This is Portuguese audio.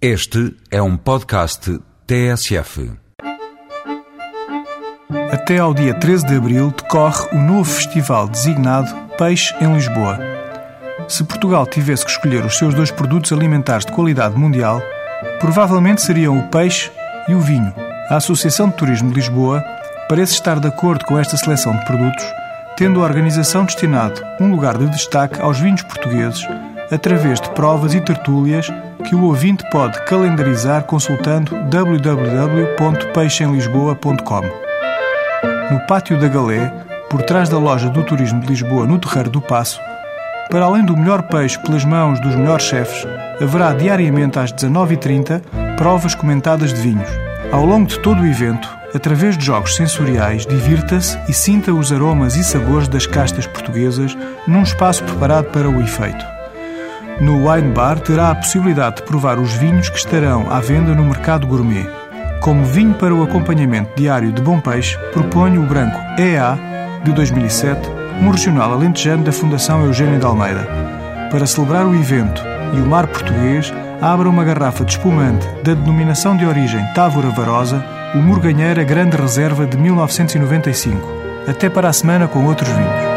Este é um podcast TSF. Até ao dia 13 de abril decorre o novo festival designado Peixe em Lisboa. Se Portugal tivesse que escolher os seus dois produtos alimentares de qualidade mundial, provavelmente seriam o peixe e o vinho. A Associação de Turismo de Lisboa parece estar de acordo com esta seleção de produtos, tendo a organização destinado um lugar de destaque aos vinhos portugueses através de provas e tertúlias que o ouvinte pode calendarizar consultando www.peixemlisboa.com. No Pátio da Galé, por trás da loja do Turismo de Lisboa, no Terreiro do Passo, para além do melhor peixe pelas mãos dos melhores chefes, haverá diariamente às 19h30 provas comentadas de vinhos. Ao longo de todo o evento, através de jogos sensoriais, divirta-se e sinta os aromas e sabores das castas portuguesas num espaço preparado para o efeito. No Wine Bar terá a possibilidade de provar os vinhos que estarão à venda no mercado gourmet. Como vinho para o acompanhamento diário de bom peixe, proponho o branco EA de 2007, um regional alentejano da Fundação Eugênio de Almeida. Para celebrar o evento e o mar português, abra uma garrafa de espumante da denominação de origem Távora Varosa, o Morganheira Grande Reserva de 1995. Até para a semana com outros vinhos.